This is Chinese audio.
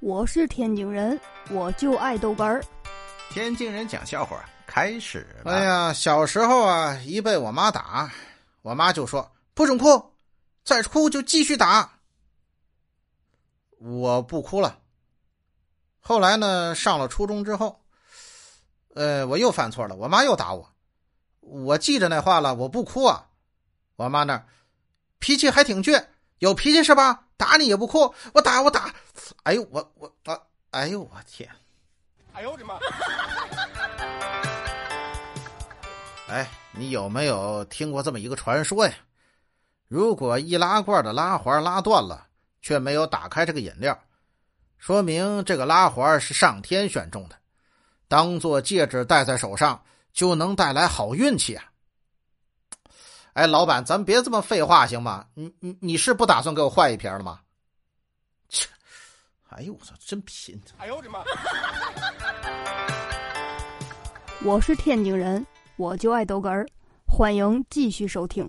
我是天津人，我就爱豆干儿。天津人讲笑话开始了。哎呀，小时候啊，一被我妈打，我妈就说不准哭，再哭就继续打。我不哭了。后来呢，上了初中之后，呃，我又犯错了，我妈又打我。我记着那话了，我不哭啊。我妈那儿脾气还挺倔，有脾气是吧？打你也不哭，我打我打。哎呦，我我啊，哎呦我天！哎呦我的妈！哎，你有没有听过这么一个传说呀？如果易拉罐的拉环拉断了，却没有打开这个饮料，说明这个拉环是上天选中的，当做戒指戴在手上就能带来好运气啊！哎，老板，咱别这么废话行吗？你你你是不打算给我换一瓶了吗？切！哎呦我操，真贫！哎呦我的妈！我是天津人，我就爱豆哏儿。欢迎继续收听。